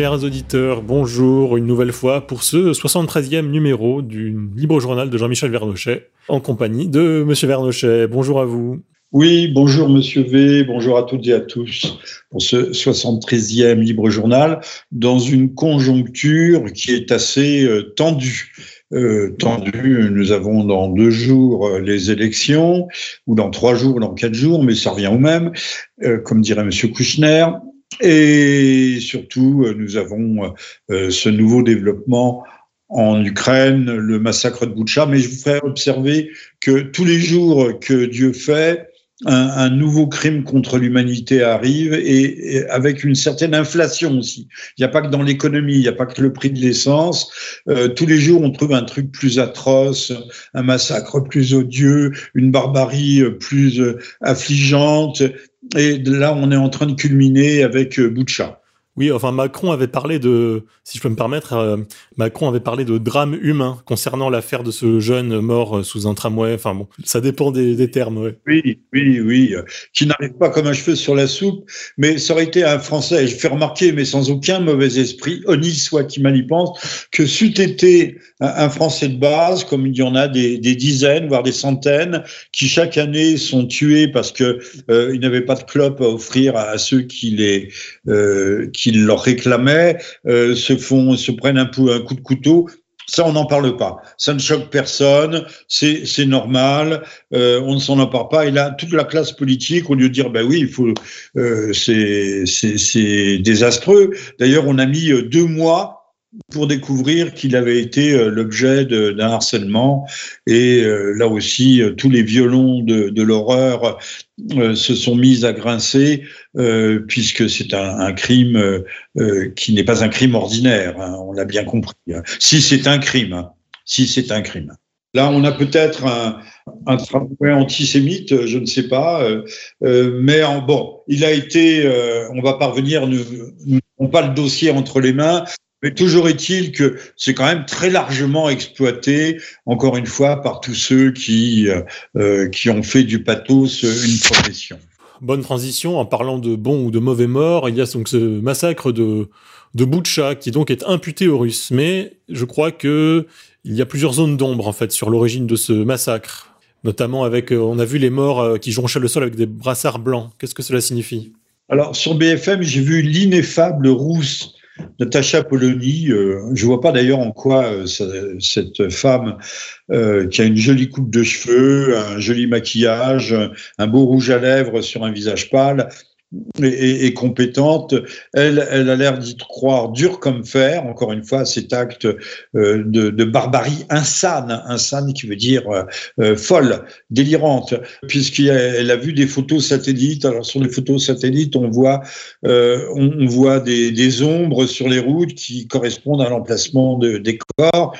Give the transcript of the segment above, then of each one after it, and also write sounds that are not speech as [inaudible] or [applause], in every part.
Chers auditeurs, bonjour une nouvelle fois pour ce 73e numéro du Libre Journal de Jean-Michel Vernochet, en compagnie de Monsieur Vernochet. Bonjour à vous. Oui, bonjour Monsieur V, bonjour à toutes et à tous pour ce 73e Libre Journal dans une conjoncture qui est assez euh, tendue. Euh, tendue, nous avons dans deux jours euh, les élections, ou dans trois jours, dans quatre jours, mais ça revient au même, comme dirait Monsieur Kouchner. Et surtout, euh, nous avons euh, ce nouveau développement en Ukraine, le massacre de Boutcha, mais je vous ferai observer que tous les jours que Dieu fait, un, nouveau crime contre l'humanité arrive et, avec une certaine inflation aussi. Il n'y a pas que dans l'économie, il n'y a pas que le prix de l'essence. Euh, tous les jours, on trouve un truc plus atroce, un massacre plus odieux, une barbarie plus affligeante. Et là, on est en train de culminer avec euh, Boucha. Oui, enfin Macron avait parlé de, si je peux me permettre, euh, Macron avait parlé de drame humain concernant l'affaire de ce jeune mort euh, sous un tramway. Enfin bon, ça dépend des, termes. Oui, oui, oui, qui n'arrive pas comme un cheveu sur la soupe, mais ça aurait été un Français. Je fais remarquer, mais sans aucun mauvais esprit, honni soit qui mal y pense, que c'eût été un, Français de base, comme il y en a des, dizaines, voire des centaines, qui chaque année sont tués parce que euh, ils n'avaient pas de clope à offrir à, ceux qui les qui leur réclamaient euh, se font, se prennent un, coup, un coup de couteau. Ça, on n'en parle pas. Ça ne choque personne. C'est, c'est normal. Euh, on ne s'en empare pas. Et là, toute la classe politique, au lieu de dire, ben oui, il faut, euh, c'est, c'est, c'est désastreux. D'ailleurs, on a mis euh, deux mois pour découvrir qu'il avait été euh, l'objet d'un harcèlement. Et euh, là aussi, euh, tous les violons de, l'horreur se sont mis à grincer, puisque c'est un, crime qui n'est pas un crime ordinaire, hein, on l'a bien compris. Hein. Si c'est un crime, hein. si c'est un crime. Là, on a peut-être un, travail antisémite, je ne sais pas, mais bon, il a été, on va parvenir, nous n'avons pas le dossier entre les mains, mais toujours est-il que c'est quand même très largement exploité, encore une fois, par tous ceux qui, euh, euh, qui ont fait du pathos une profession. Bonne transition, en parlant de bons ou de mauvais morts, il y a donc ce massacre de, de Boutcha qui donc est imputé aux Russes. Mais je crois que il y a plusieurs zones d'ombre en fait sur l'origine de ce massacre, notamment avec, euh, on a vu les morts qui jonchaient le sol avec des brassards blancs. Qu'est-ce que cela signifie? Alors sur BFM, j'ai vu l'ineffable rousse Natacha Polony, euh, je vois pas d'ailleurs en quoi euh, cette femme euh, qui a une jolie coupe de cheveux, un joli maquillage, un beau rouge à lèvres sur un visage pâle, et, compétente. Elle, elle a l'air d'y croire dur comme fer, encore une fois, cet acte euh, de, barbarie insane, insane qui veut dire euh, euh folle, délirante, puisqu'elle a, vu des photos satellites. Alors sur les photos satellites, on voit, on, voit des, ombres sur les routes qui correspondent à l'emplacement de, des corps.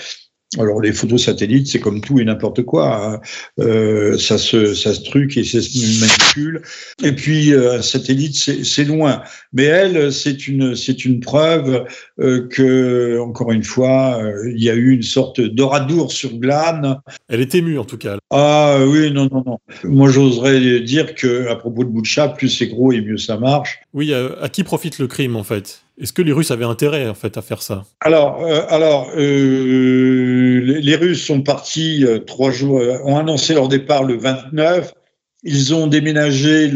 Alors les photos satellites, c'est comme tout et n'importe quoi. Hein. Euh, ça se ça se truc et ça se manipule. Et puis euh, un satellite, c'est loin. Mais elle, c'est une c'est une preuve euh, que encore une fois, euh, il y a eu une sorte d'oradour sur glane. Elle est émue en tout cas. Ah oui, non non non. Moi, j'oserais dire que à propos de Boucha, plus c'est gros et mieux ça marche. Oui, à qui profite le crime en fait? Est-ce que les Russes avaient intérêt en fait à faire ça? Alors, euh, euh, les, Russes sont partis euh, trois jours, ont annoncé leur départ le 29. Ils ont déménagé,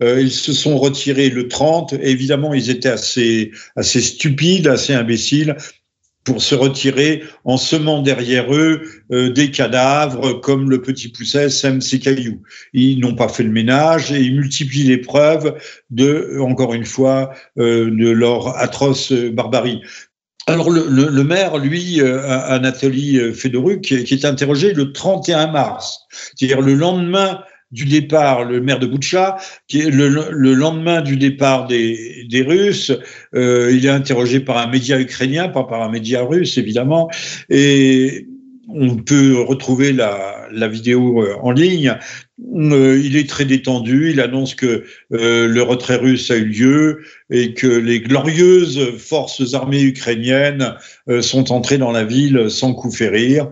ils se sont retirés le 30. évidemment, ils étaient assez stupides, assez imbéciles pour se retirer en semant derrière eux euh, des cadavres comme le petit pousset sème ses cailloux. Ils n'ont pas fait le ménage et ils multiplient les preuves de, encore une fois, euh, de leur atroce barbarie. Alors le, le, maire, lui, euh, Anatoly Fedoruk, qui, qui est interrogé le 31 mars, c'est-à-dire le lendemain du départ, le maire de Boutcha, qui est le, lendemain du départ des, Russes, euh, il est interrogé par un média ukrainien, pas par un média russe évidemment, et on peut retrouver la, la vidéo euh, en ligne. Euh, il est très détendu, il annonce que le retrait russe a eu lieu et que les glorieuses forces armées ukrainiennes sont entrées dans la ville sans coup férir.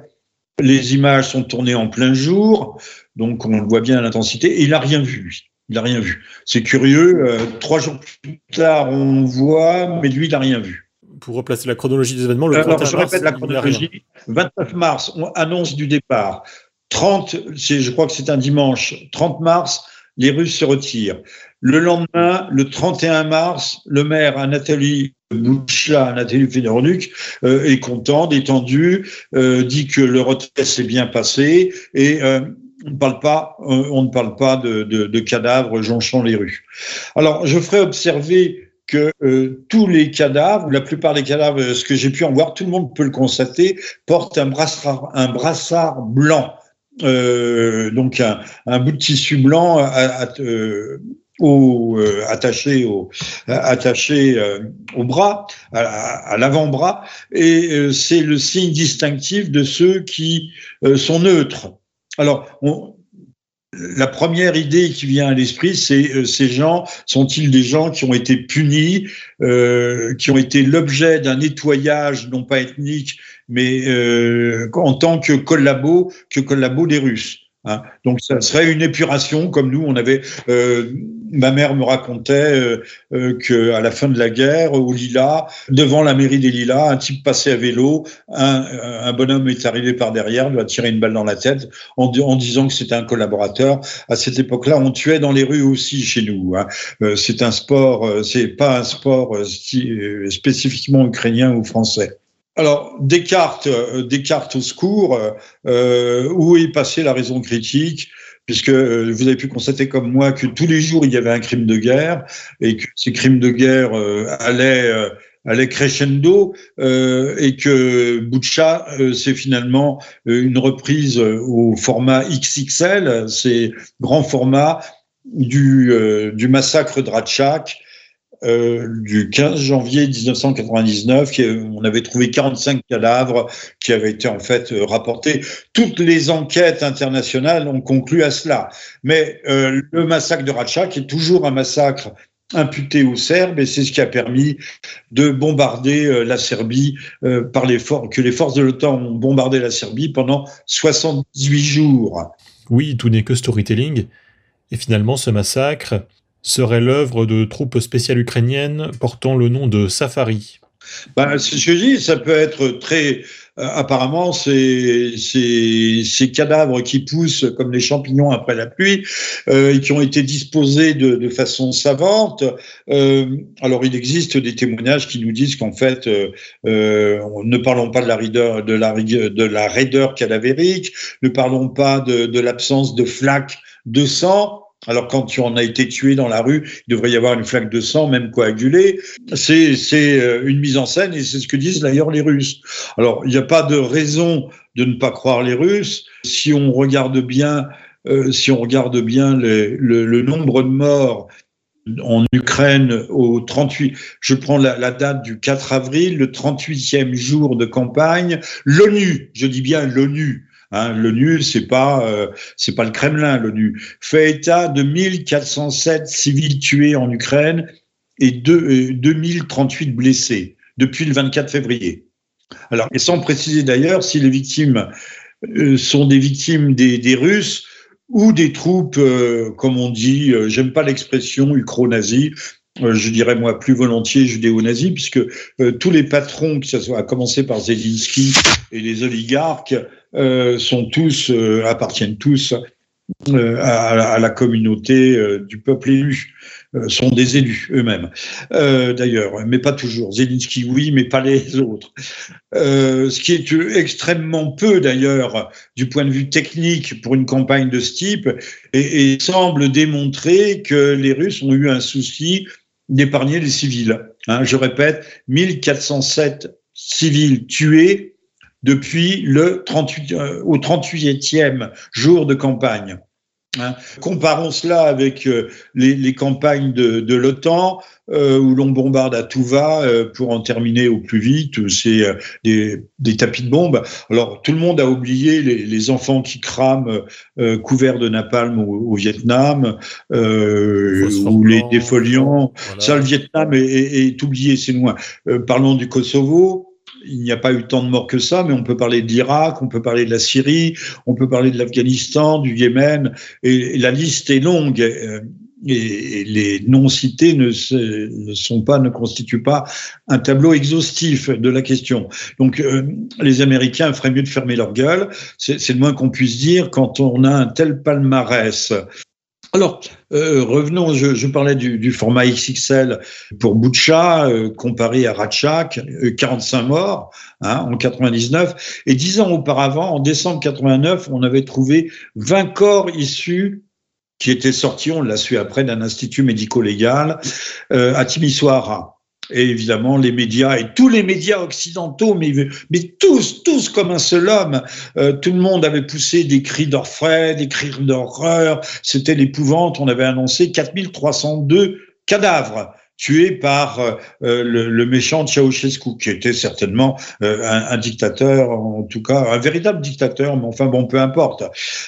Les images sont tournées en plein jour. Donc on le voit bien à l'intensité. Et il n'a rien vu, lui. Il n'a rien vu. C'est curieux. Euh, trois jours plus tard, on voit, mais lui, il n'a rien vu. pour replacer la chronologie des événements, le Alors, je répète la chronologie. 29 mars, on annonce du départ. 30, je crois que c'est un dimanche, 30 mars, les Russes se retirent. Le lendemain, le 31 mars, le maire Anatoly Bouchla, Anatoly Fedoruk, euh, est content, détendu, euh, dit que le retrait s'est bien passé et on ne parle pas, euh, on ne parle pas de, cadavres jonchant les rues. Alors, je ferai observer que euh, tous les cadavres, la plupart des cadavres, ce que j'ai pu en voir, tout le monde peut le constater, portent un brassard, blanc. Euh, donc un, bout de tissu blanc euh, euh, attaché euh, au bras, à, à l'avant-bras, et c'est le signe distinctif de ceux qui sont neutres. Alors, la première idée qui vient à l'esprit, c'est euh, ces gens sont-ils des gens qui ont été punis, euh, qui ont été l'objet d'un nettoyage non pas ethnique, mais euh, en tant que collabo, que collabo des Russes? Hein. Donc ça serait une épuration, comme nous, on avait. Euh, ma mère me racontait euh, euh, que à la fin de la guerre, au Lila, devant la mairie des Lilas, un type passait à vélo, un, un bonhomme est arrivé par derrière, lui a tiré une balle dans la tête en, en disant que c'était un collaborateur. À cette époque-là, on tuait dans les rues aussi chez nous. Hein. Euh, c'est un sport, euh, c'est pas un sport spécifiquement ukrainien ou français. Alors, Descartes, euh, Descartes au secours, euh, où est passée la raison critique puisque euh, vous avez pu constater comme moi que tous les jours il y avait un crime de guerre et que ces crimes de guerre euh, allaient, euh, allaient crescendo euh, et que Boucha c'est finalement une reprise au format XXL, c'est grand format du, du massacre de Ratchak euh, du 15 janvier 1999, qui, on avait trouvé 45 cadavres qui avaient été en fait euh, rapportés. Toutes les enquêtes internationales ont conclu à cela. Mais euh, le massacre de Ratchak est toujours un massacre imputé aux Serbes et c'est ce qui a permis de bombarder la Serbie par les que les forces de l'OTAN ont bombardé la Serbie pendant 78 jours. Oui, tout n'est que storytelling. Et finalement, ce massacre, serait l'œuvre de troupes spéciales ukrainiennes portant le nom de Safari. Ben, ce que je dis, ça peut être très. Euh, apparemment, ces, ces, ces, cadavres qui poussent comme les champignons après la pluie euh, et qui ont été disposés de, de façon savante. Euh, alors, il existe des témoignages qui nous disent qu'en fait, ne parlons pas de la, raideur, de la, de la raideur cadavérique, ne parlons pas de, de l'absence de flaques de sang alors quand en as été tué dans la rue, il devrait y avoir une flaque de sang, même coagulée. C'est euh, une mise en scène et c'est ce que disent d'ailleurs les Russes. Alors il n'y a pas de raison de ne pas croire les Russes. Si on regarde bien, euh, si on regarde bien le, le, nombre de morts en Ukraine au 38, je prends la, la, date du 4 avril, le 38e jour de campagne, l'ONU, je dis bien l'ONU, Hein, L'ONU, c'est pas euh, c'est pas le Kremlin. L'ONU fait état de 1407 civils tués en Ukraine et de, 2038 euh, blessés depuis le 24 février. Alors, et sans préciser d'ailleurs si les victimes euh, sont des victimes des, Russes ou des troupes, comme on dit, j'aime pas l'expression ukro-nazi, euh, je dirais moi plus volontiers judéo-nazi, puisque tous les patrons, que ce soit à commencer par Zelensky et les oligarques, sont tous euh, appartiennent tous euh, à, la communauté du peuple élu, sont des élus eux-mêmes. D'ailleurs, mais pas toujours. Zelensky, oui, mais pas les [laughs] autres. ce qui est extrêmement peu d'ailleurs du point de vue technique pour une campagne de ce type, et, et semble démontrer que les Russes ont eu un souci d'épargner les civils. Hein, je répète, 1407 civils tués depuis le 38, euh, au 38e jour de campagne. Hein. Comparons cela avec euh, les, les, campagnes de, de l'OTAN euh, où l'on bombarde à tout va euh, pour en terminer au plus vite. C'est euh, des, des, tapis de bombes. Alors tout le monde a oublié les, les enfants qui crament euh, couverts de napalm au, au Vietnam ou les défoliants. Voilà. Ça, le Vietnam est, est, est oublié, c'est loin. parlons du Kosovo il n'y a pas eu tant de morts que ça, mais on peut parler de l'Irak, on peut parler de la Syrie, on peut parler de l'Afghanistan, du Yémen, et la liste est longue. et, les noms cités ne, ne, sont pas, ne constituent pas un tableau exhaustif de la question. Donc, euh, les Américains feraient mieux de fermer leur gueule. C'est le moins qu'on puisse dire quand on a un tel palmarès. Alors, euh, revenons, je, parlais du, format XXL pour Boucha, euh, comparé à Ratchak, 45 morts hein, en 99. Et dix ans auparavant, en décembre 89, on avait trouvé 20 corps issus qui était sorti, on l'a su après, d'un institut médico-légal euh, à Timisoara. Et évidemment, les médias et tous les médias occidentaux, mais, tous, tous comme un seul homme, euh, tout le monde avait poussé des cris d'orfraie, des cris d'horreur. C'était l'épouvante. On avait annoncé 4302 cadavres tué par euh, euh, le, méchant Ceausescu, qui était certainement euh, un, dictateur, en tout cas un véritable dictateur, mais enfin bon, peu importe.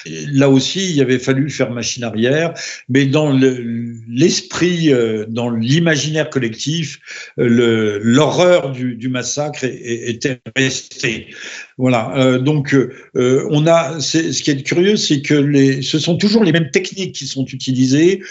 Là aussi, il avait fallu faire machine arrière, mais dans l'esprit, dans l'imaginaire collectif, l'horreur du, massacre était restée. Voilà. donc, on a. Ce qui est curieux, c'est que ce sont toujours les mêmes techniques qui sont utilisées.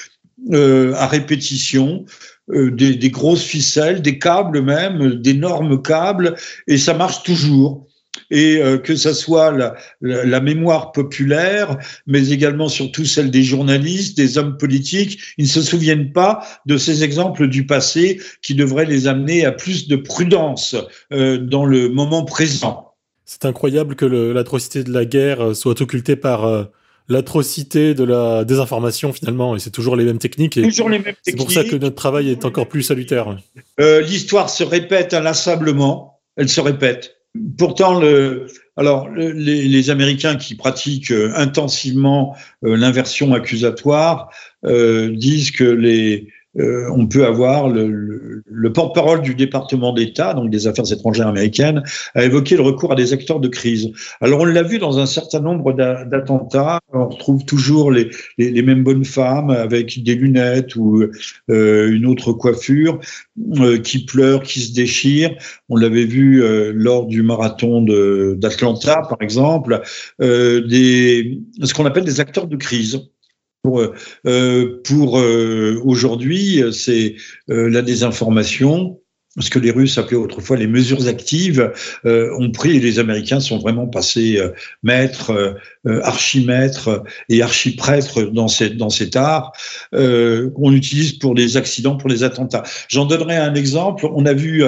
À répétition, des, des, grosses ficelles, des câbles même, d'énormes câbles, et ça marche toujours. Et euh, que ça soit la, mémoire populaire, mais également surtout celle des journalistes, des hommes politiques, ils ne se souviennent pas de ces exemples du passé qui devraient les amener à plus de prudence euh, dans le moment présent. C'est incroyable que l'atrocité de la guerre soit occultée par l'atrocité de la désinformation finalement, et c'est toujours les mêmes techniques. Et toujours les mêmes techniques. C'est pour ça que notre travail est encore plus salutaire. Euh, L'histoire se répète inlassablement, elle se répète. Pourtant, le, alors le, les, les, Américains qui pratiquent euh, intensivement euh, l'inversion accusatoire euh, disent que les euh, on peut avoir le, le, le porte-parole du département d'État, donc des affaires étrangères américaines, a évoqué le recours à des acteurs de crise. Alors on l'a vu dans un certain nombre d'attentats, on retrouve toujours les, les, les, mêmes bonnes femmes avec des lunettes ou euh, une autre coiffure euh, qui pleurent, qui se déchirent. On l'avait vu euh, lors du marathon d'Atlanta, par exemple, euh, des, ce qu'on appelle des acteurs de crise pour, euh, pour euh, aujourd'hui, c'est euh, la désinformation. Ce que les Russes appelaient autrefois les mesures actives euh, ont pris et les Américains sont vraiment passés euh, maîtres, archimètres et archiprêtres dans, cette, dans cet art qu'on utilise pour les accidents, pour les attentats. J'en donnerai un exemple. On a vu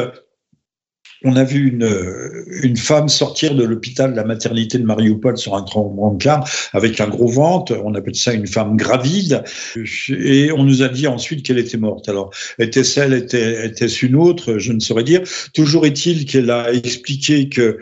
on a vu une, une femme sortir de l'hôpital de la maternité de Mariupol sur un brancard avec un gros ventre. On appelle ça une femme gravide. Et on nous a dit ensuite qu'elle était morte. Alors, était-ce elle, était-ce une autre? Je ne saurais dire. Toujours est-il qu'elle a expliqué que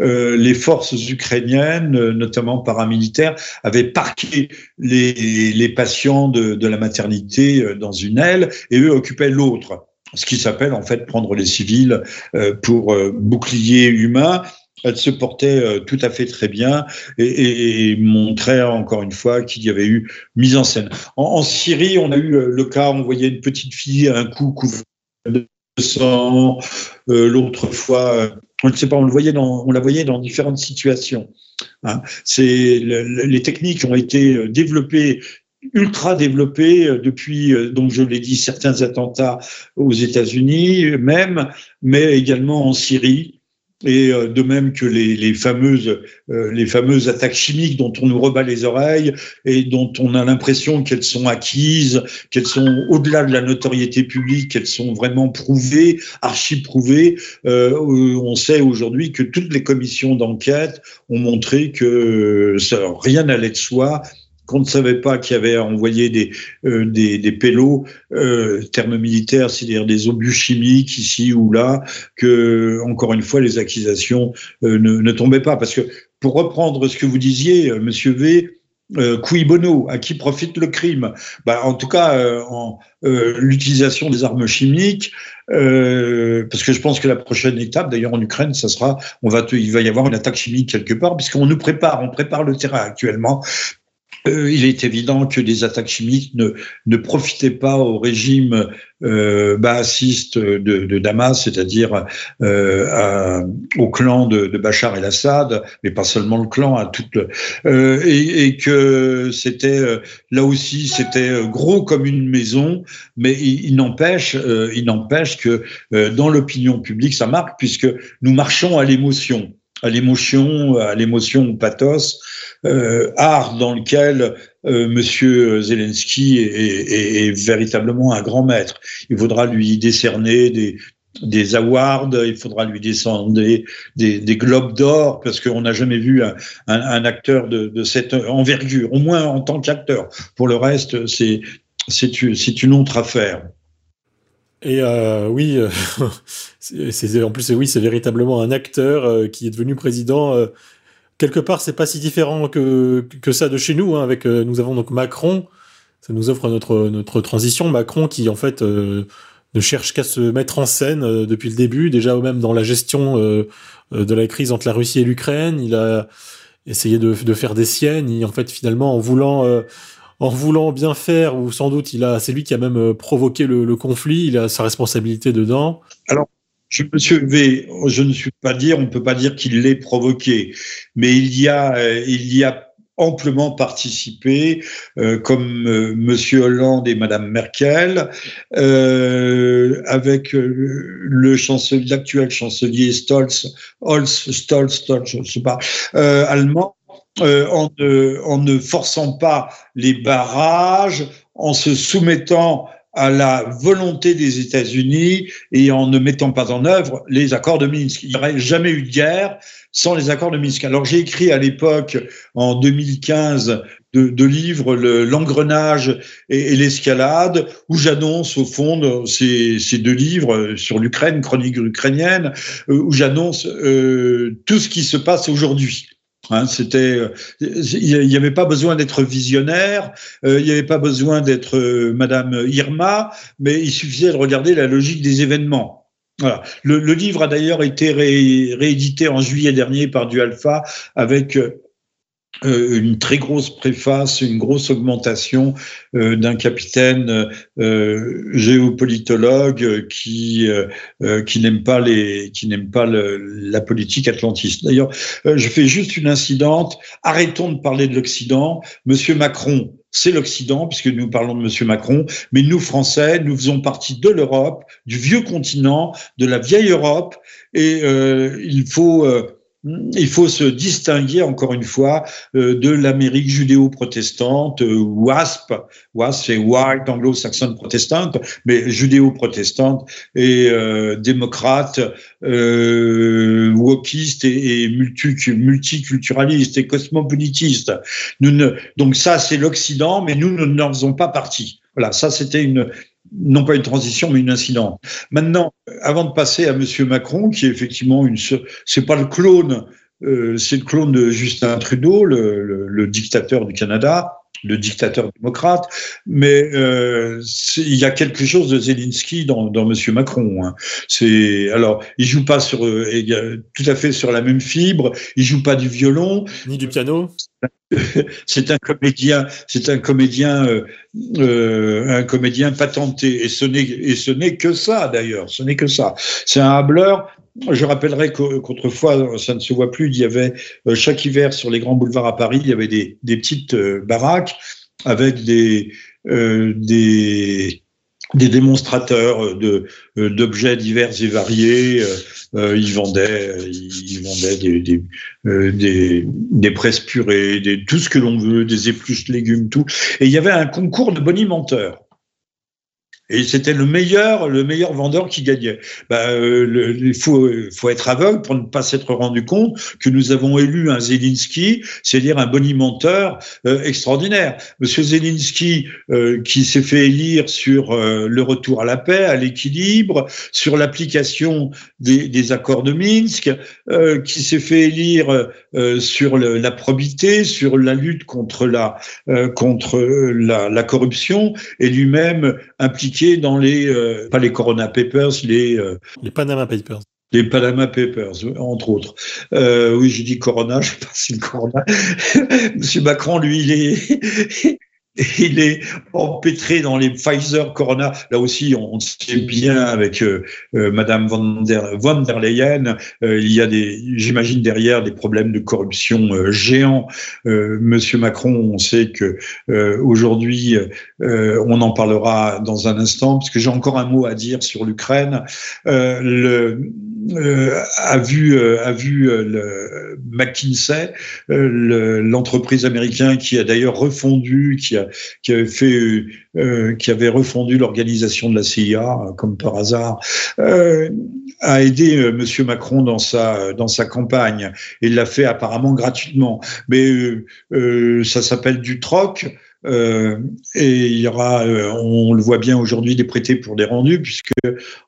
euh, les forces ukrainiennes, notamment paramilitaires, avaient parqué les, les patients de, de la maternité euh, dans une aile et eux occupaient l'autre ce qui s'appelle en fait prendre les civils euh, pour euh, bouclier humain. Elle se portait euh, tout à fait très bien et, montrait encore une fois qu'il y avait eu mise en scène. En, Syrie, on a eu le cas, on voyait une petite fille un coup couvert de sang, l'autre fois, on ne sait pas, on la voyait dans différentes situations. Hein. C'est le, les techniques ont été développées ultra développé euh, depuis, euh, donc je l'ai dit, certains attentats aux États-Unis même, mais également en Syrie. Et euh, de même que les, les fameuses, les fameuses attaques chimiques dont on nous rebat les oreilles et dont on a l'impression qu'elles sont acquises, qu'elles sont au-delà de la notoriété publique, qu'elles sont vraiment prouvées, archi-prouvées. on sait aujourd'hui que toutes les commissions d'enquête ont montré que ça, rien n'allait de soi qu'on ne savait pas qu'il y avait envoyé des, euh, des, des pélos, euh, termes militaires, c'est-à-dire des obus chimiques ici ou là, que, encore une fois, les accusations euh, ne, tombaient pas. Parce que, pour reprendre ce que vous disiez, Monsieur V, cui bono, à qui profite le crime? Bah, En tout cas, l'utilisation des armes chimiques, parce que je pense que la prochaine étape, d'ailleurs en Ukraine, ça sera, on va, il va y avoir une attaque chimique quelque part, puisqu'on nous prépare, on prépare le terrain actuellement euh, il est évident que des attaques chimiques ne, ne profitaient pas au régime euh, baassiste de, Damas, c'est-à-dire euh, au clan de, Bachar el-Assad, mais pas seulement le clan, à toute euh, et, que c'était euh, là aussi c'était gros comme une maison, mais il n'empêche, il n'empêche que dans l'opinion publique ça marque puisque nous marchons à l'émotion à l'émotion, à l'émotion pathos, euh, art dans lequel euh, Monsieur Zelensky est, est, est, véritablement un grand maître. Il faudra lui décerner des, des awards, il faudra lui descendre des, des, globes d'or, parce qu'on n'a jamais vu un, un, acteur de, de, cette envergure, au moins en tant qu'acteur. Pour le reste, c'est c'est une autre affaire. Et euh, oui, euh, [laughs] c'est en plus oui, c'est véritablement un acteur euh, qui est devenu président. Euh, quelque part, c'est pas si différent que que ça de chez nous. Hein, avec euh, nous avons donc Macron, ça nous offre notre notre transition. Macron qui en fait ne cherche qu'à se mettre en scène depuis le début, déjà même dans la gestion de la crise entre la Russie et l'Ukraine. Il a essayé de, de, faire des siennes. Et en fait, finalement, en voulant en voulant bien faire, ou sans doute, il a, c'est lui qui a même euh, provoqué le, conflit, il a sa responsabilité dedans. Alors, je, monsieur V, je ne suis pas dire, on ne peut pas dire qu'il l'ait provoqué, mais il y a, euh, il y a amplement participé, euh, comme euh, Monsieur Hollande et Madame Merkel, avec le chancelier, l'actuel chancelier Stolz, Holz, Stolz, Stolz, je ne sais pas, allemand, euh, en, ne, en, ne, forçant pas les barrages, en se soumettant à la volonté des États-Unis et en ne mettant pas en œuvre les accords de Minsk. Il n'y aurait jamais eu de guerre sans les accords de Minsk. Alors j'ai écrit à l'époque, en 2015, de, de livres L'engrenage et, et l'escalade, où j'annonce au fond ces, ces, deux livres sur l'Ukraine, chronique ukrainienne, euh, où j'annonce euh, tout ce qui se passe aujourd'hui. Hein, c'était, euh, il n'y avait pas besoin d'être visionnaire, euh, il n'y avait pas besoin d'être euh, Madame Irma, mais il suffisait de regarder la logique des événements. Voilà. Le, livre a d'ailleurs été ré, réédité en juillet dernier par Du Alpha avec euh, une très grosse préface, une grosse augmentation euh, d'un capitaine euh, géopolitologue qui qui n'aime pas les qui n'aime pas la politique atlantiste. D'ailleurs, je fais juste une incidente. Arrêtons de parler de l'Occident. Monsieur Macron, c'est l'Occident puisque nous parlons de Monsieur Macron, mais nous Français, nous faisons partie de l'Europe, du vieux continent, de la vieille Europe, et il faut il faut se distinguer, encore une fois, euh, de l'Amérique judéo-protestante, euh, WASP, WASP c'est White Anglo-Saxon Protestant, mais judéo-protestante et euh, démocrate, euh, wokiste et, et multi, multiculturaliste et cosmopolitiste. Nous ne, donc ça, c'est l'Occident, mais nous, nous n'en faisons pas partie. Voilà, ça c'était une, non pas une transition, mais une incidente. Maintenant, avant de passer à Monsieur Macron, qui est effectivement une, c'est pas le clone, euh, c'est le clone de Justin Trudeau, le, le, le, dictateur du Canada, le dictateur démocrate, mais euh, il y a quelque chose de Zelensky dans, dans Monsieur Macron. Hein. C'est alors, il joue pas sur euh, tout à fait sur la même fibre, il joue pas du violon ni du piano. C'est un comédien, c'est un comédien, euh, euh, un comédien patenté. Et ce n'est que ça d'ailleurs. Ce n'est que ça. C'est un hableur. Je rappellerai qu'autrefois, ça ne se voit plus. Il y avait euh, chaque hiver sur les grands boulevards à Paris, il y avait des, petites baraques avec des des démonstrateurs de d'objets divers et variés. Euh, ils vendaient, ils vendaient des des, euh, des, des presses purées, des, tout ce que l'on veut, des épluches légumes, tout. Et il y avait un concours de bonimenteurs. Et c'était le meilleur, le meilleur vendeur qui gagnait. Bah, euh, il faut, faut être aveugle pour ne pas s'être rendu compte que nous avons élu un Zelensky, c'est-à-dire un bonimenteur euh, extraordinaire. Monsieur Zelensky, euh, qui s'est fait élire sur euh, le retour à la paix, à l'équilibre, sur l'application des, des, accords de Minsk, euh, qui s'est fait élire euh, sur la probité, sur la lutte contre la contre la, la corruption, et lui-même impliqué dans les, euh, pas les Corona Papers, les... Euh, les Panama Papers. Les Panama Papers, entre autres. Euh, oui, j'ai dit Corona, [laughs] je sais pas si le Corona. [laughs] Monsieur Macron, lui, il est, [laughs] il est empêtré dans les Pfizer Corona. Là aussi, on sait bien avec euh, euh, Madame von der, Leyen, euh, il y a des, j'imagine derrière des problèmes de corruption géants. Monsieur Macron, on sait que aujourd'hui, on en parlera dans un instant, parce que j'ai encore un mot à dire sur l'Ukraine. A vu a vu le McKinsey, l'entreprise américaine qui a d'ailleurs refondu, qui a qui avait fait, euh, qui avait refondu l'organisation de la CIA, comme par hasard, euh, a aidé euh, Monsieur Macron dans sa dans sa campagne. Il l'a fait apparemment gratuitement, mais ça s'appelle du troc. Euh, et il y aura, euh, on le voit bien aujourd'hui, des prêtés pour des rendus, puisque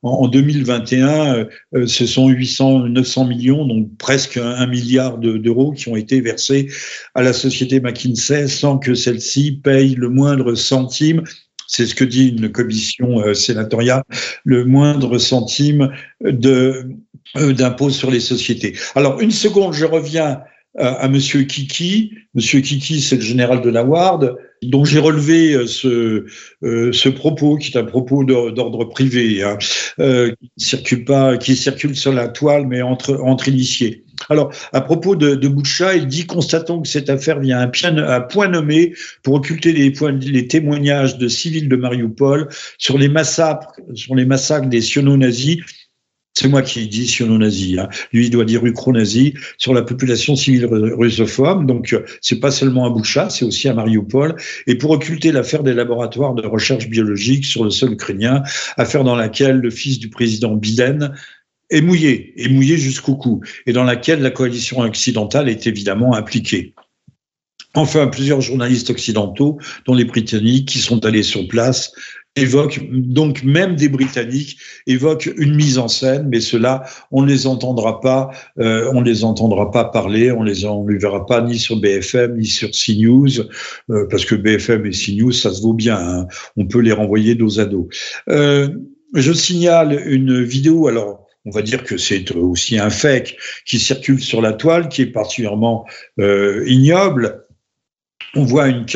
en, 2021, euh, ce sont 800, 900 millions, donc presque un, milliard d'euros qui ont été versés à la société McKinsey sans que celle-ci paye le moindre centime c'est ce que dit une commission sénatoriale, le moindre centime de sur les sociétés. Alors, une seconde, je reviens à, Monsieur Kiki. Monsieur Kiki, c'est le général de la Ward dont j'ai relevé euh, ce, euh, ce propos, qui est un propos d'ordre privé, hein, euh, qui circule pas, qui circule sur la toile, mais entre entre initiés. Alors, à propos de, de Boucha, il dit constatons que cette affaire vient à, point nommé pour occulter les, les, témoignages de civils de Mariupol sur les massacres, sur les massacres des siono-nazis c'est moi qui dis siono-nazi. Hein. Lui, il doit dire ukro-nazi sur la population civile russophobe. Donc, euh, c'est pas seulement à Boucha, c'est aussi à Mariupol. Et pour occulter l'affaire des laboratoires de recherche biologique sur le sol ukrainien, affaire dans laquelle le fils du président Biden est mouillé, est mouillé jusqu'au cou, et dans laquelle la coalition occidentale est évidemment impliquée. Enfin, plusieurs journalistes occidentaux, dont les Britanniques, qui sont allés sur place, évoquent, donc même des Britanniques, évoquent une mise en scène, mais cela, on ne les entendra pas, euh, on les entendra pas parler, on les on les verra pas ni sur BFM ni sur CNews, euh, parce que BFM et CNews, ça se vaut bien, hein. on peut les renvoyer dos à dos. Euh, je signale une vidéo, alors on va dire que c'est aussi un fake qui circule sur la toile, qui est particulièrement euh, ignoble on voit une,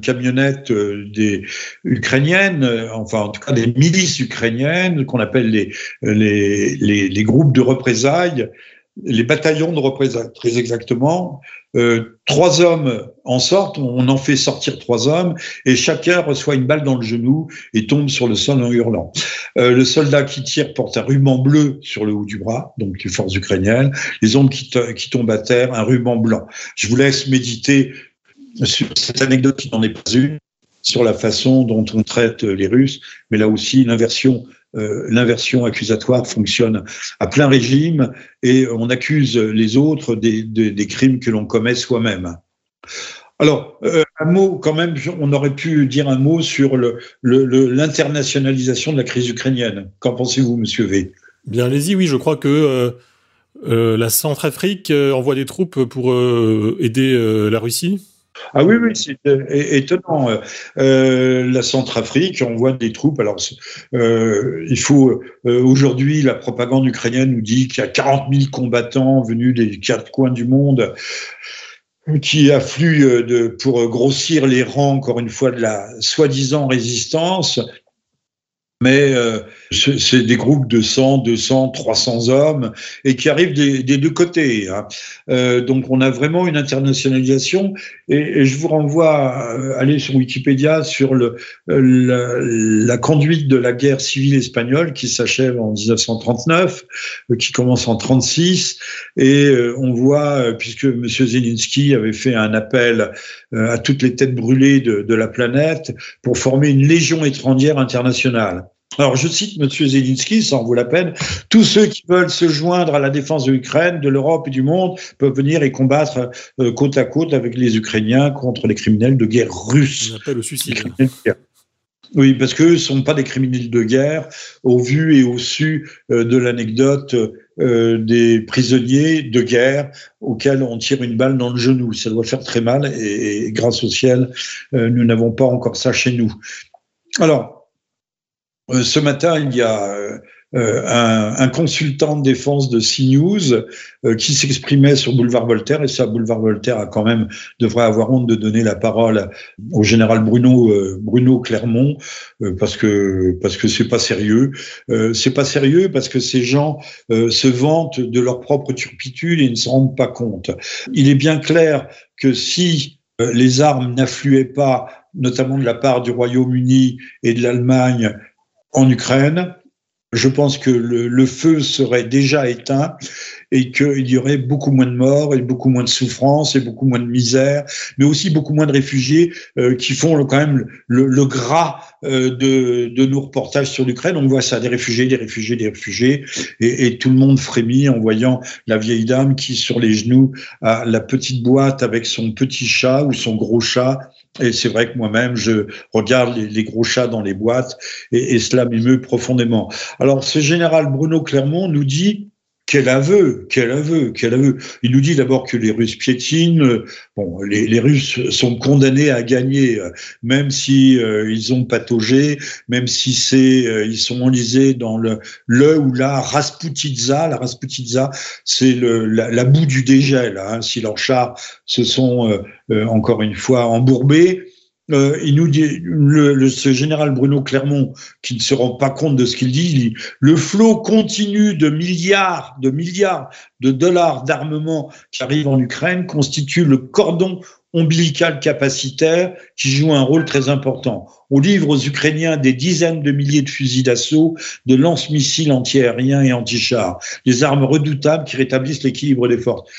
camionnette euh, des ukrainiennes, euh, enfin en tout cas des milices ukrainiennes qu'on appelle les, les, les, groupes de représailles, les bataillons de représailles, très exactement. Euh, trois hommes en sortent, on en fait sortir trois hommes, et chacun reçoit une balle dans le genou et tombe sur le sol en hurlant. Euh, le soldat qui tire porte un ruban bleu sur le haut du bras, donc les forces ukrainiennes. Les hommes qui tombent à terre, un ruban blanc. Je vous laisse méditer sur cette anecdote qui n'en est pas une, sur la façon dont on traite les Russes, mais là aussi l'inversion euh, accusatoire fonctionne à plein régime et on accuse les autres des, crimes que l'on commet soi-même. Alors, euh, un mot quand même, on aurait pu dire un mot sur l'internationalisation de la crise ukrainienne. Qu'en pensez-vous, monsieur V? Bien, allez-y, oui, je crois que euh, la Centrafrique envoie des troupes pour aider la Russie. Ah oui, oui, c'est euh, étonnant. Euh, la Centrafrique envoie des troupes. Alors, euh, il faut aujourd'hui la propagande ukrainienne nous dit qu'il y a 40 000 combattants venus des quatre coins du monde qui affluent pour grossir les rangs, encore une fois, de la soi-disant résistance mais c'est des groupes de 100, 200, 300 hommes et qui arrivent des, deux côtés. Hein. Euh, donc on a vraiment une internationalisation et, je vous renvoie à aller sur Wikipédia sur la, conduite de la guerre civile espagnole qui s'achève en 1939, euh, qui commence en 36 et euh, on voit, euh, puisque M. Zelensky avait fait un appel à toutes les têtes brûlées de la planète pour former une légion étrangère internationale. Alors, je cite M. Zelensky, ça en vaut la peine. Tous ceux qui veulent se joindre à la défense de l'Ukraine, de l'Europe et du monde peuvent venir et combattre euh, côte à côte avec les Ukrainiens contre les criminels de guerre russes. On appelle le suicide. Oui, parce qu'eux ne sont pas des criminels de guerre, au vu et au su euh, de l'anecdote euh, des prisonniers de guerre auxquels on tire une balle dans le genou. Ça doit faire très mal et, et grâce au ciel, nous n'avons pas encore ça chez nous. Alors, ce matin, il y a euh, euh, un, un, consultant de défense de CNews euh, qui s'exprimait sur Boulevard Voltaire, et ça, Boulevard Voltaire a quand même devrait avoir honte de donner la parole au général Bruno euh, Bruno Clermont parce que parce que c'est pas sérieux. c'est pas sérieux parce que ces gens se vantent de leur propre turpitude et ne se rendent pas compte. Il est bien clair que si les armes n'affluaient pas, notamment de la part du Royaume-Uni et de l'Allemagne en Ukraine, je pense que le, feu serait déjà éteint et qu'il y aurait beaucoup moins de morts et beaucoup moins de souffrances et beaucoup moins de misère, mais aussi beaucoup moins de réfugiés euh, qui font quand même le, gras euh, de, de, nos reportages sur l'Ukraine. On voit ça, des réfugiés, des réfugiés, des réfugiés, et, et, tout le monde frémit en voyant la vieille dame qui, sur les genoux, a la petite boîte avec son petit chat ou son gros chat et c'est vrai que moi-même, je regarde les, gros chats dans les boîtes et, cela m'émeut profondément. Alors, ce général Bruno Clermont nous dit quel aveu, quel aveu, quel aveu. Il nous dit d'abord que les Russes piétinent. Bon, les, Russes sont condamnés à gagner, même si euh, ils ont pataugé, même si c'est, euh, ils sont enlisés dans le, ou la Rasputitsa. La Rasputitsa, c'est la, boue du dégel. Hein, si leurs chars se sont euh, encore une fois embourbés, euh, il nous dit, le, ce général Bruno Clermont, qui ne se rend pas compte de ce qu'il dit, dit, le flot continu de milliards, de milliards de dollars d'armement qui arrivent en Ukraine constitue le cordon ombilical capacitaire qui joue un rôle très important. On livre aux Ukrainiens des dizaines de milliers de fusils d'assaut, de lance-missiles antiaériens et anti-chars, des armes redoutables qui rétablissent l'équilibre des forces.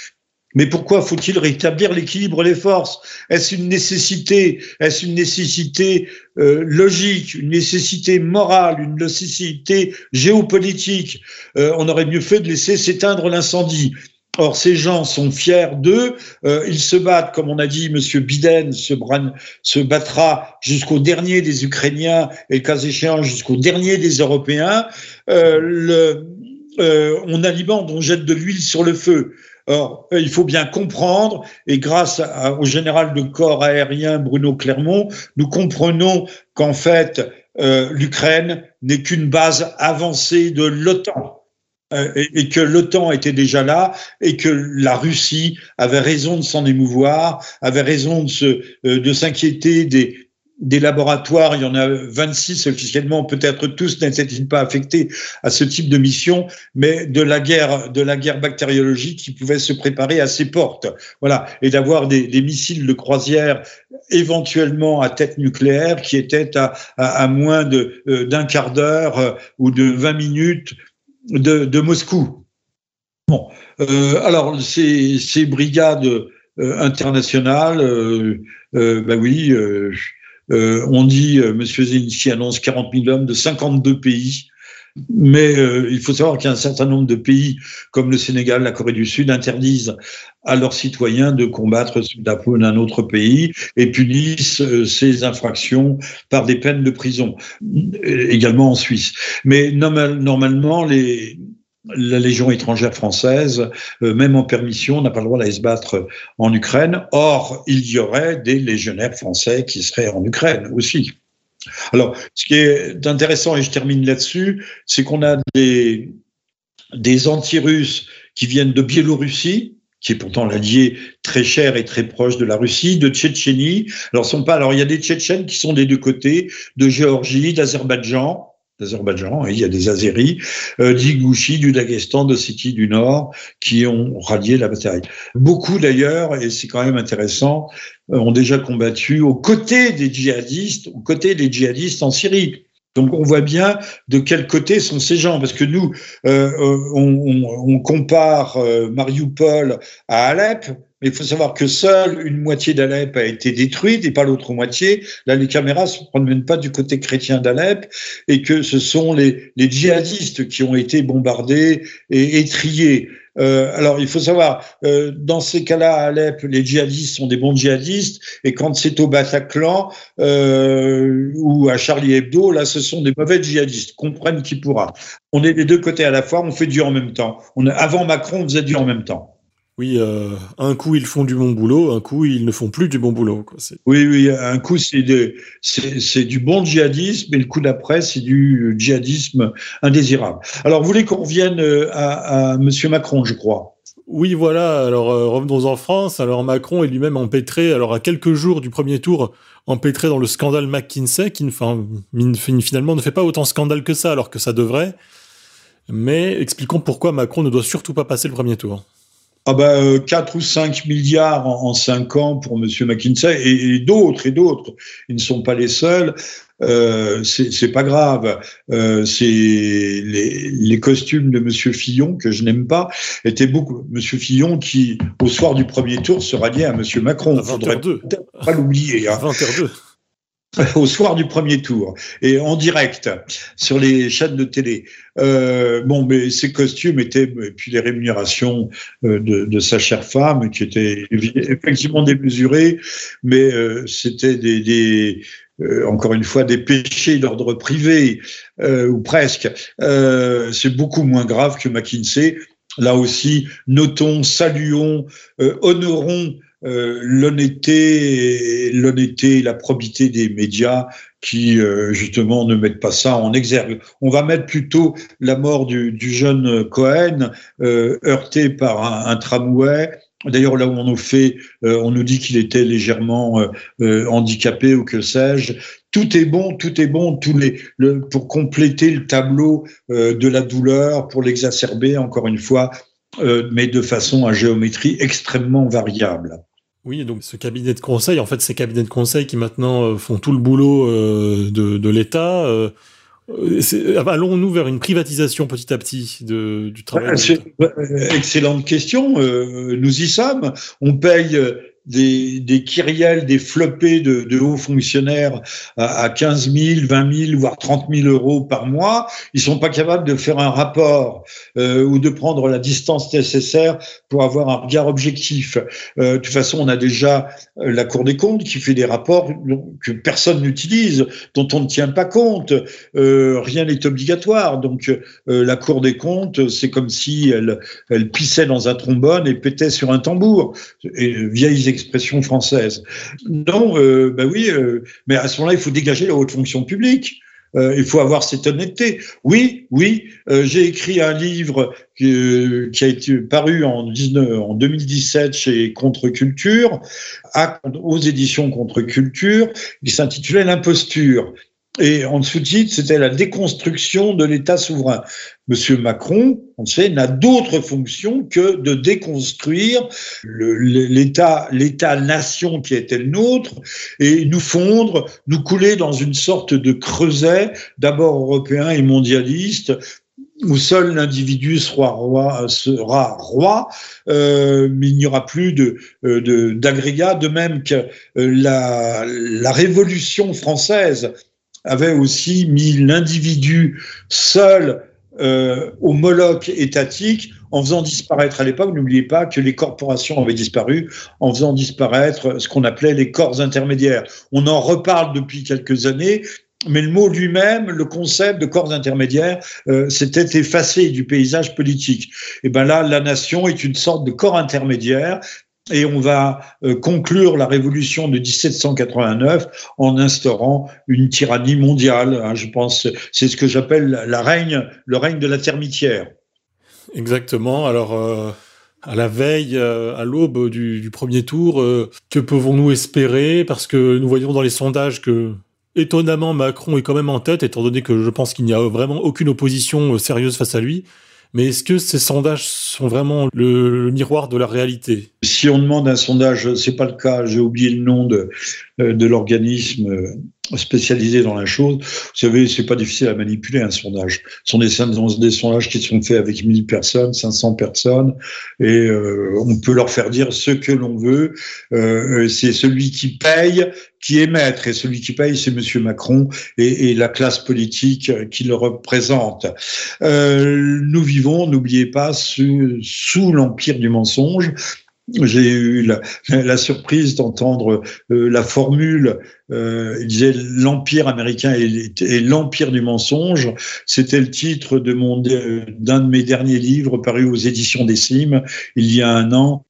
Mais pourquoi faut-il rétablir l'équilibre des forces? Est-ce une nécessité Est-ce une nécessité euh, logique, une nécessité morale, une nécessité géopolitique? Euh, On aurait mieux fait de laisser s'éteindre l'incendie. Or, ces gens sont fiers d'eux. Euh, ils se battent, comme on a dit, Monsieur Biden se, se battra jusqu'au dernier des Ukrainiens et, cas échéant, jusqu'au dernier des Européens. Le, on a Liban dont jette de l'huile sur le feu. Or, il faut bien comprendre, et grâce au général de corps aérien Bruno Clermont, nous comprenons qu'en fait, euh, l'Ukraine n'est qu'une base avancée de l'OTAN. Euh, et, que l'OTAN était déjà là et que la Russie avait raison de s'en émouvoir, avait raison de, euh, de s'inquiéter des, des laboratoires, il y en a 26 officiellement, peut-être tous n'étaient-ils pas affectés à ce type de mission, mais de la guerre, de la guerre bactériologique qui pouvait se préparer à ses portes. Voilà. Et d'avoir des, des, missiles de croisière éventuellement à tête nucléaire qui étaient à, à, moins de, euh, d'un quart d'heure euh, ou de 20 minutes de, de Moscou. Bon. Euh, alors, ces, ces brigades euh, internationales, ben oui, euh, on dit, euh, M. Zelensky annonce 40 000 hommes de 52 pays. Mais euh, il faut savoir qu'il certain nombre de pays, comme le Sénégal, la Corée du Sud, interdisent à leurs citoyens de combattre sous d'un autre pays et punissent ces infractions par des peines de prison, également en Suisse. Mais normalement, les, la Légion étrangère française, euh, même en permission, n'a pas le droit d'aller se battre en Ukraine. Or, il y aurait des légionnaires français qui seraient en Ukraine aussi. Alors, ce qui est intéressant, et je termine là-dessus, c'est qu'on a des, des anti-russes qui viennent de Biélorussie, qui est pourtant l'allié très cher et très proche de la Russie, de Tchétchénie. Alors, sont pas, alors il y a des Tchétchènes qui sont des deux côtés, de Géorgie, d'Azerbaïdjan, d'Azerbaïdjan, il y a des Azéris, euh, d'Igouchi, du Daghestan, de City du Nord, qui ont rallié la bataille. Beaucoup d'ailleurs, et c'est quand même intéressant, euh, ont déjà combattu aux côtés des djihadistes, aux côtés des djihadistes en Syrie. Donc on voit bien de quel côté sont ces gens, parce que nous, euh, euh on, on, compare euh, Mariupol à Alep, mais il faut savoir que seule une moitié d'Alep a été détruite et pas l'autre moitié. Là, les caméras ne se promènent pas du côté chrétien d'Alep et que ce sont les, les, djihadistes qui ont été bombardés et étriés. Euh, alors, il faut savoir, euh, dans ces cas-là, à Alep, les djihadistes sont des bons djihadistes, et quand c'est au Bataclan euh, ou à Charlie Hebdo, là, ce sont des mauvais djihadistes. Comprenne qui pourra. On est des deux côtés à la fois, on fait du en même temps. On, avant Macron, on faisait du en même temps. Oui, euh, un coup ils font du bon boulot, un coup ils ne font plus du bon boulot. Oui, oui, un coup c'est du bon djihadisme et le coup d'après c'est du djihadisme indésirable. Alors vous voulez qu'on revienne euh, à, à Monsieur Macron, je crois? Oui, voilà. Alors euh, revenons en France. Alors Macron est lui-même empêtré. Alors à quelques jours du premier tour, empêtré dans le scandale McKinsey, qui finalement ne fait pas autant scandale que ça, alors que ça devrait. Mais expliquons pourquoi Macron ne doit surtout pas passer le premier tour ah ben, 4 euh, ou 5 milliards en, 5 ans pour M. McKinsey et, d'autres et d'autres. Ils ne sont pas les seuls. Euh, c'est pas grave. Euh, c'est les, les, costumes de Monsieur Fillon que je n'aime pas étaient beaucoup. Monsieur Fillon qui, au soir du premier tour, se ralliait à Monsieur Macron. Il faudrait pas l'oublier. Hein. [laughs] au soir du premier tour et en direct sur les chaînes de télé. Euh, bon, mais ses costumes étaient, et puis les rémunérations euh, de, sa chère femme, qui étaient effectivement démesurées, mais euh, c'était des, encore une fois, des péchés d'ordre privé, ou presque. C'est beaucoup moins grave que McKinsey. Là aussi, notons, saluons, honorons euh, l'honnêteté, l'honnêteté, la probité des médias qui euh, justement ne mettent pas ça en exergue. On va mettre plutôt la mort du, jeune Cohen euh, heurté par un, tramway. D'ailleurs, là où on nous fait, on nous dit qu'il était légèrement handicapé ou que sais-je. Tout est bon, tout est bon, tous les, pour compléter le tableau de la douleur, pour l'exacerber, encore une fois, mais de façon à géométrie extrêmement variable. Oui, donc ce cabinet de conseil, en fait, ces cabinets de conseil qui maintenant euh, font tout le boulot euh, de, de l'État. Euh, allons-nous vers une privatisation petit à petit de, du travail Excellente question. nous y sommes. On paye des, des kyriels, des floppés de, hauts fonctionnaires à, à 15 000, 20 000, voire 30 000 euros par mois. Ils sont pas capables de faire un rapport euh, ou de prendre la distance nécessaire pour avoir un regard objectif. Euh, de toute façon, on a déjà la Cour des comptes qui fait des rapports que personne n'utilise, dont on ne tient pas compte. Euh, rien n'est obligatoire. Donc, la Cour des comptes, c'est comme si elle, elle pissait dans un trombone et pétait sur un tambour. Expression française. Non, euh, ben oui, euh, mais à ce moment-là, il faut dégager la haute fonction publique. Euh, il faut avoir cette honnêteté. Oui, oui, j'ai écrit un livre qui, a été paru en, 19, en 2017 chez Contre-Culture, aux éditions Contre-Culture, qui s'intitulait L'imposture. Et en sous-titre, c'était la déconstruction de l'État souverain. Monsieur Macron, on sait, n'a d'autre fonction que de déconstruire l'État, l'État-nation qui était le nôtre et nous fondre, nous couler dans une sorte de creuset, d'abord européen et mondialiste, où seul l'individu sera roi, sera roi euh, mais il n'y aura plus de euh, d'agrégat, de, même que euh, la, la Révolution française avait aussi mis l'individu seul euh, au Moloch étatique en faisant disparaître à l'époque, n'oubliez pas que les corporations avaient disparu, en faisant disparaître ce qu'on appelait les corps intermédiaires. On en reparle depuis quelques années, mais le mot lui-même, le concept de corps intermédiaire, euh, s'était effacé du paysage politique. Et ben là, la nation est une sorte de corps intermédiaire et on va euh, conclure la révolution de 1789 en instaurant une tyrannie mondiale. Hein, je pense, c'est ce que j'appelle le règne de la termitière. Exactement. Alors, euh, à la veille, euh, à l'aube du, premier tour, que pouvons-nous espérer? Parce que nous voyons dans les sondages que, étonnamment, Macron est quand même en tête, étant donné que je pense qu'il n'y a vraiment aucune opposition sérieuse face à lui. Mais est-ce que ces sondages sont vraiment le, miroir de la réalité? Si on demande un sondage, c'est pas le cas. J'ai oublié le nom de, euh, l'organisme spécialisé dans la chose. Vous savez, c'est pas difficile à manipuler un sondage. Ce sont des, sondages qui sont faits avec 1000 personnes, 500 personnes, et euh, on peut leur faire dire ce que l'on veut. Euh, c'est celui qui paye qui maître, et celui qui paye, c'est Monsieur Macron et, la classe politique qui le représente. Euh, nous vivons, n'oubliez pas, sous l'empire du mensonge. J'ai eu la, surprise d'entendre euh, la formule, euh, il disait l'empire américain et, l'empire du mensonge. C'était le titre de mon d'un de mes derniers livres paru aux éditions des Cimes il y a un an.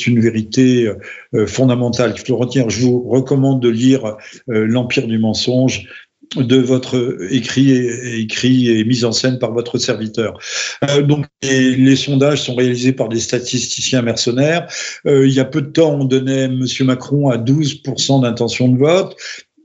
C'est une vérité euh, fondamentale qu'il faut retenir. Je vous recommande de lire l'empire du mensonge de votre écrit et, écrit et mis en scène par votre serviteur. Euh, donc les, sondages sont réalisés par des statisticiens mercenaires. Euh, il y a peu de temps, on donnait M. Macron à 12% d'intention de vote.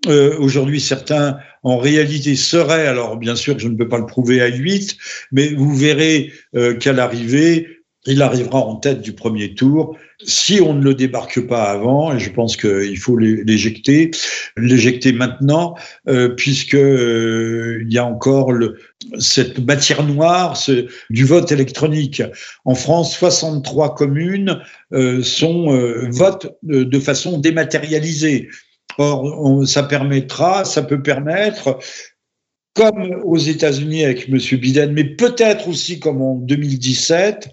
Euh, Aujourd'hui, certains en réalité seraient, alors bien sûr, je ne peux pas le prouver à 8, mais vous verrez qu'à l'arrivée, il arrivera en tête du premier tour. Si on ne le débarque pas avant, et je pense qu'il faut l'éjecter, l'éjecter maintenant, euh, puisque euh, il y a encore cette matière noire du vote électronique. En France, 63 communes euh, sont euh, votent de, façon dématérialisée. Or, ça permettra, ça peut permettre comme aux États-Unis avec M. Biden, mais peut-être aussi comme en 2017,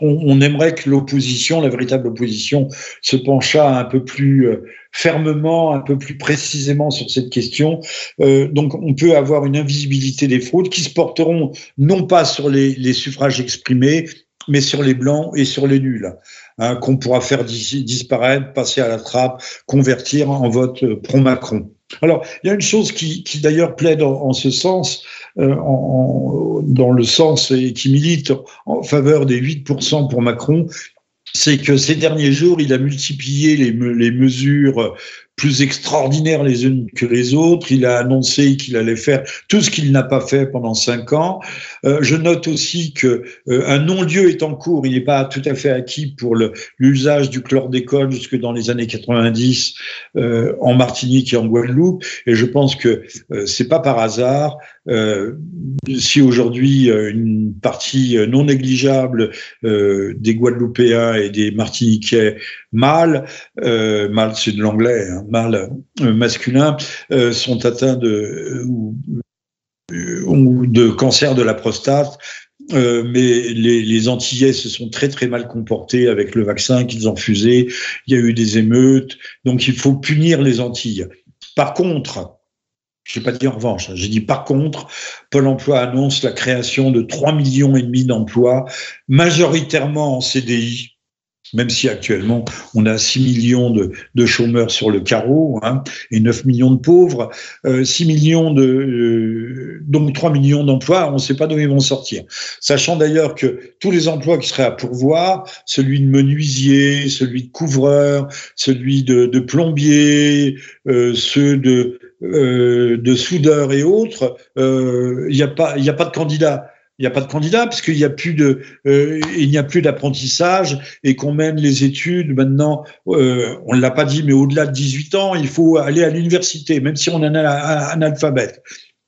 on, aimerait que l'opposition, la véritable opposition, se penchât un peu plus euh, fermement, un peu plus précisément sur cette question. Euh, donc, on peut avoir une invisibilité des fraudes qui se porteront non pas sur les, suffrages exprimés, mais sur les blancs et sur les nuls, hein, qu'on pourra faire disparaître, passer à la trappe, convertir en vote pro-Macron. Alors, il y a une chose qui, d'ailleurs plaide en, ce sens, euh, dans le sens et qui milite en faveur des 8% pour Macron, c'est que ces derniers jours, il a multiplié les, les mesures plus extraordinaires les unes que les autres. Il a annoncé qu'il allait faire tout ce qu'il n'a pas fait pendant cinq ans. Euh, je note aussi que euh, un non-lieu est en cours. Il n'est pas tout à fait acquis pour l'usage du chlordécone jusque dans les années 90 euh, en Martinique et en Guadeloupe. Et je pense que euh, c'est pas par hasard euh, si aujourd'hui une partie non négligeable des Guadeloupéens et des Martiniquais mâles, mâles c'est de l'anglais, hein, mâles masculins, sont atteints de ou de cancer de la prostate. Euh, mais les, les, Antillais se sont très très mal comportés avec le vaccin qu'ils ont fusé. Il y a eu des émeutes, donc il faut punir les Antilles. Par contre, je n'ai pas dit en revanche, hein, j'ai dit par contre, Pôle Emploi annonce la création de 3 millions et demi d'emplois, majoritairement en CDI, même si actuellement on a 6 millions de, chômeurs sur le carreau hein, et 9 millions de pauvres, euh, 6 millions de euh, donc 3 millions d'emplois, on ne sait pas d'où ils vont sortir. Sachant d'ailleurs que tous les emplois qui seraient à pourvoir, celui de menuisier, celui de couvreur, celui de, de plombier, euh, ceux de euh, de soudeur et autres, il euh, n'y a pas il a pas de candidats il n'y a pas de candidat puisqu'il n'y a plus de, euh, il n'y a plus d'apprentissage et qu'on mène les études maintenant. Euh, on ne l'a pas dit, mais au-delà de 18 ans, il faut aller à l'université, même si on est un analphabète.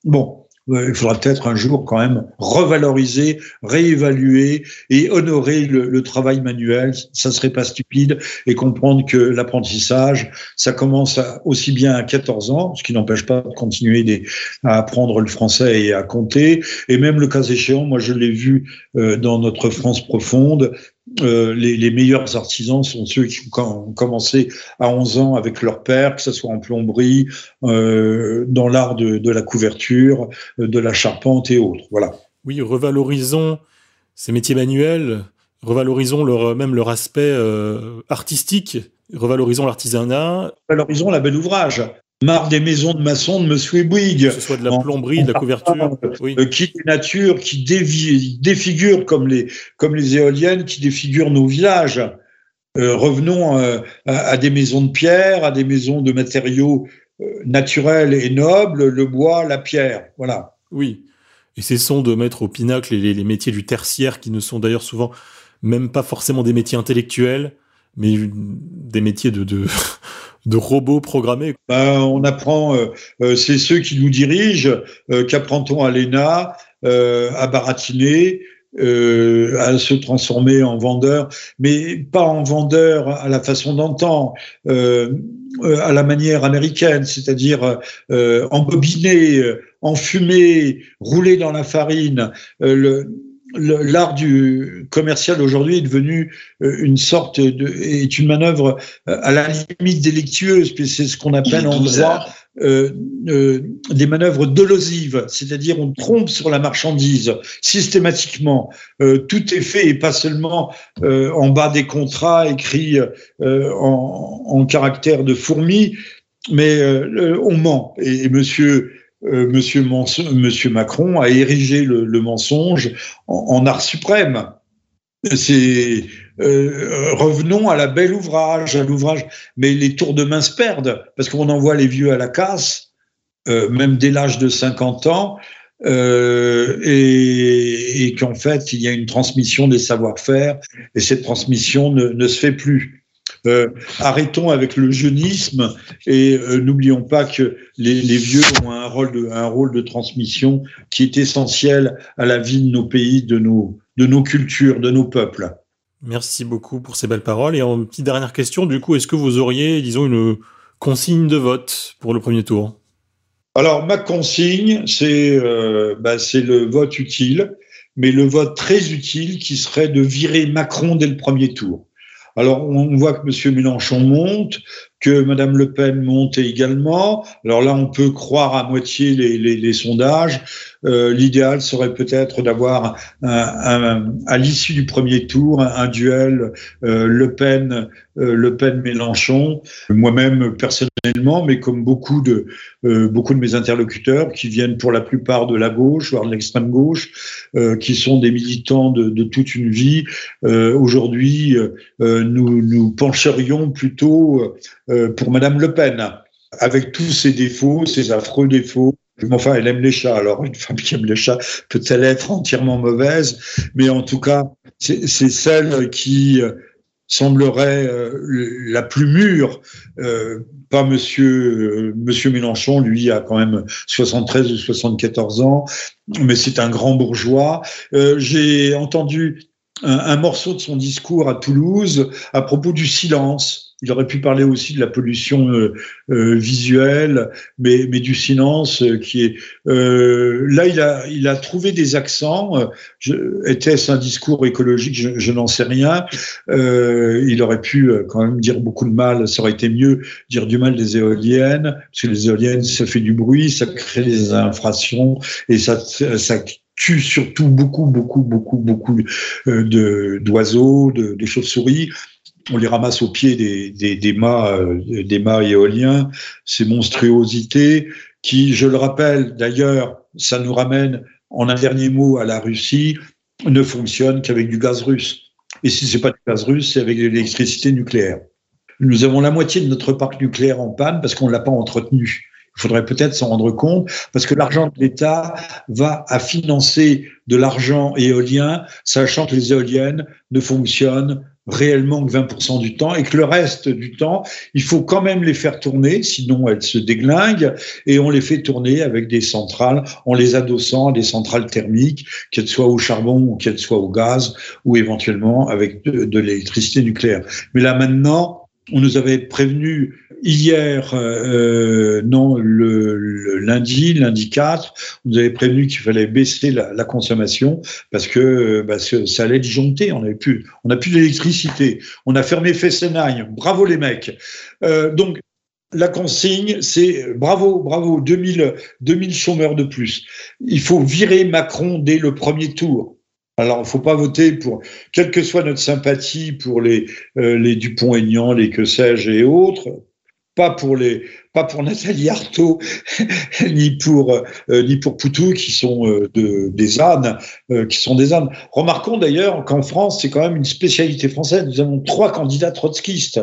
Bon, il faudra peut-être un jour quand même revaloriser, réévaluer et honorer le, travail manuel. Ça serait pas stupide et comprendre que l'apprentissage, ça commence aussi bien à 14 ans, ce qui n'empêche pas de continuer à apprendre le français et à compter. Et même le cas échéant, moi je l'ai vu euh, dans notre France profonde, euh, les, meilleurs artisans sont ceux qui ont commencé à 11 ans avec leur père, que ce soit en plomberie, euh, dans l'art de, la couverture, euh, de la charpente et autres. Voilà. Oui, revalorisons ces métiers manuels, revalorisons leur, même leur aspect artistique, revalorisons l'artisanat. Revalorisons la belle ouvrage marre des maisons de maçons de Monsieur Bouygues. Que ce soit de la plomberie, de la couverture. Oui. Euh, qui est nature, qui défigure comme les, comme les éoliennes, qui défigurent nos villages. Euh, revenons euh, à, des maisons de pierre, à des maisons de matériaux naturels et nobles, le bois, la pierre. Voilà. Oui. Et cessons de mettre au pinacle les, les métiers du tertiaire, qui ne sont d'ailleurs souvent même pas forcément des métiers intellectuels, mais des métiers de, de de robots programmés? Ben, On apprend, euh, euh, c'est ceux qui nous dirigent, euh, qu'apprend-on à l'ENA À baratiner, à se transformer en vendeur, mais pas en vendeur à la façon d'entendre, à la manière américaine, c'est-à-dire embobiner, enfumer, rouler dans la farine. L'art du commercial aujourd'hui est devenu une sorte de est une manœuvre à la limite délictueuse, puis c'est ce qu'on appelle en droit euh, euh, des manœuvres dolosives, c'est-à-dire on trompe sur la marchandise systématiquement. Euh, tout est fait et pas seulement euh, en bas des contrats écrits euh, en, en caractère de fourmi, mais on ment. Et, et monsieur Monsieur, Monsieur, Macron a érigé le, mensonge en, art suprême. Euh, revenons à la belle ouvrage, à l'ouvrage. Mais les tours de main se perdent parce qu'on envoie les vieux à la casse, euh, même dès l'âge de 50 ans, euh, et, qu'en fait il y a une transmission des savoir-faire et cette transmission ne se fait plus. Euh, arrêtons avec le jeunisme et euh, n'oublions pas que les, les, vieux ont un rôle, de, un rôle de transmission qui est essentiel à la vie de nos pays, de nos, de nos cultures, de nos peuples. Merci beaucoup pour ces belles paroles. Et en petite dernière question, du coup, est-ce que vous auriez, disons, une consigne de vote pour le premier tour? Alors, ma consigne, c'est euh, bah, le vote utile, mais le vote très utile qui serait de virer Macron dès le premier tour. Alors, on voit que M. Mélenchon monte, que Mme Le Pen monte également. Alors là, on peut croire à moitié les, sondages. Euh, L'idéal serait peut-être d'avoir à l'issue du premier tour un, duel euh, Le Pen, euh, Le Pen. Moi-même personnellement, mais comme beaucoup de euh, beaucoup de mes interlocuteurs qui viennent pour la plupart de la gauche, voire de l'extrême gauche, euh, qui sont des militants de, de toute une vie. Aujourd'hui, nous nous pencherions plutôt euh, pour Madame Le Pen, avec tous ses défauts, ses affreux défauts. Enfin, elle aime les chats. Alors, une femme qui aime les chats peut-elle être entièrement mauvaise Mais en tout cas, c'est celle qui euh, semblerait euh, la plus mûre. pas Monsieur Monsieur Mélenchon, lui a quand même 73 ou 74 ans, mais c'est un grand bourgeois. J'ai entendu un morceau de son discours à Toulouse à propos du silence il aurait pu parler aussi de la pollution euh, euh, visuelle, mais, mais, du silence euh, qui est euh, là. Il a, il a trouvé des accents. Était-ce un discours écologique? Je, je n'en sais rien. Euh, il aurait pu quand même dire beaucoup de mal. Ça aurait été mieux dire du mal des éoliennes, parce que les éoliennes, ça fait du bruit, ça crée des infractions et ça, ça tue surtout beaucoup, beaucoup, beaucoup, beaucoup de d'oiseaux, de, des chauves-souris on les ramasse au pied des, des, des mâts, euh, des mâts éoliens, ces monstruosités qui, je le rappelle d'ailleurs, ça nous ramène en un dernier mot à la Russie, ne fonctionnent qu'avec du gaz russe. Et si c'est pas du gaz russe, c'est avec de l'électricité nucléaire. Nous avons la moitié de notre parc nucléaire en panne parce qu'on ne l'a pas entretenu. Il faudrait peut-être s'en rendre compte parce que l'argent de l'État va à financer de l'argent éolien, sachant que les éoliennes ne fonctionnent réellement que 20% du temps et que le reste du temps, il faut quand même les faire tourner, sinon elles se déglinguent et on les fait tourner avec des centrales en les adossant à des centrales thermiques, qu'elles soient au charbon ou qu'elles soient au gaz ou éventuellement avec de, de l'électricité nucléaire. Mais là maintenant, on nous avait prévenu hier, euh, non, le, lundi, lundi 4, on nous avait prévenu qu'il fallait baisser la, consommation parce que bah, ça allait disjoncter. On n'a plus, on a plus d'électricité. On a fermé Fessenheim. Bravo les mecs. Euh, donc la consigne, c'est bravo, bravo, 2000, 2000 chômeurs de plus. Il faut virer Macron dès le premier tour. Alors, il ne faut pas voter pour, quelle que soit notre sympathie pour les, euh, les Dupont-Aignan, les que sais-je et autres, pas pour les, pas pour Nathalie Arthaud, [laughs] ni pour euh, ni pour Poutou qui sont euh, de, des ânes, euh, qui sont des ânes. Remarquons d'ailleurs qu'en France, c'est quand même une spécialité française. Nous avons trois candidats trotskistes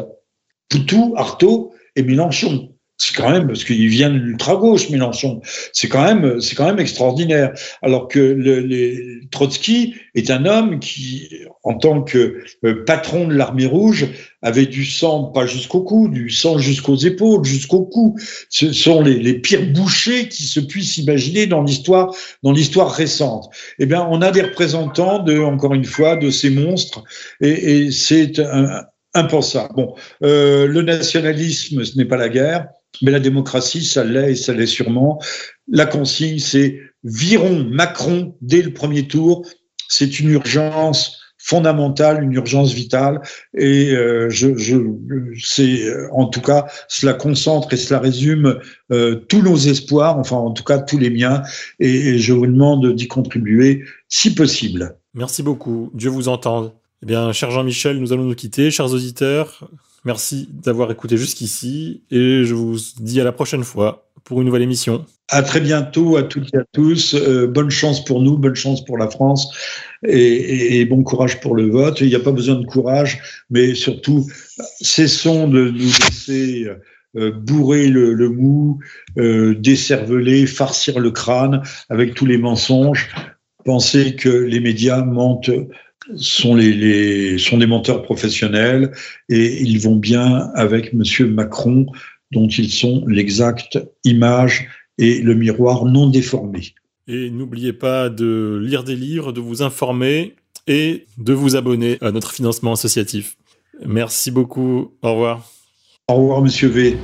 Poutou, Artaud et Mélenchon c'est quand même parce qu'il vient de l'ultra gauche Mélenchon. C'est quand même c'est quand même extraordinaire. Alors que le, le, Trotsky est un homme qui, en tant que euh, patron de l'armée rouge, avait du sang pas jusqu'au cou, du sang jusqu'aux épaules, jusqu'au cou. Ce sont les, les, pires bouchers qui se puissent imaginer dans l'histoire dans l'histoire récente. Eh bien, on a des représentants de encore une fois de ces monstres et, et c'est impensable. Bon, euh, le nationalisme, ce n'est pas la guerre. Mais la démocratie, ça l'est et ça l'est sûrement. La consigne, c'est virons Macron dès le premier tour c'est une urgence fondamentale, une urgence vitale. Et euh, je, c'est en tout cas, cela concentre et cela résume euh, tous nos espoirs, enfin en tout cas tous les miens. Et, je vous demande d'y contribuer si possible. Merci beaucoup. Dieu vous entende. Eh bien, cher Jean-Michel, nous allons nous quitter. Chers auditeurs, merci d'avoir écouté jusqu'ici et je vous dis à la prochaine fois pour une nouvelle émission. À très bientôt à toutes et à tous. Euh, bonne chance pour nous, bonne chance pour la France et, bon courage pour le vote. Il n'y a pas besoin de courage, mais surtout, cessons de nous laisser euh, bourrer le, mou, euh, décerveler, farcir le crâne avec tous les mensonges. Penser que les médias mentent sont, les, sont des menteurs professionnels et ils vont bien avec Monsieur Macron dont ils sont l'exacte image et le miroir non déformé. Et n'oubliez pas de lire des livres, de vous informer et de vous abonner à notre financement associatif. Merci beaucoup. Au revoir. Au revoir, monsieur V.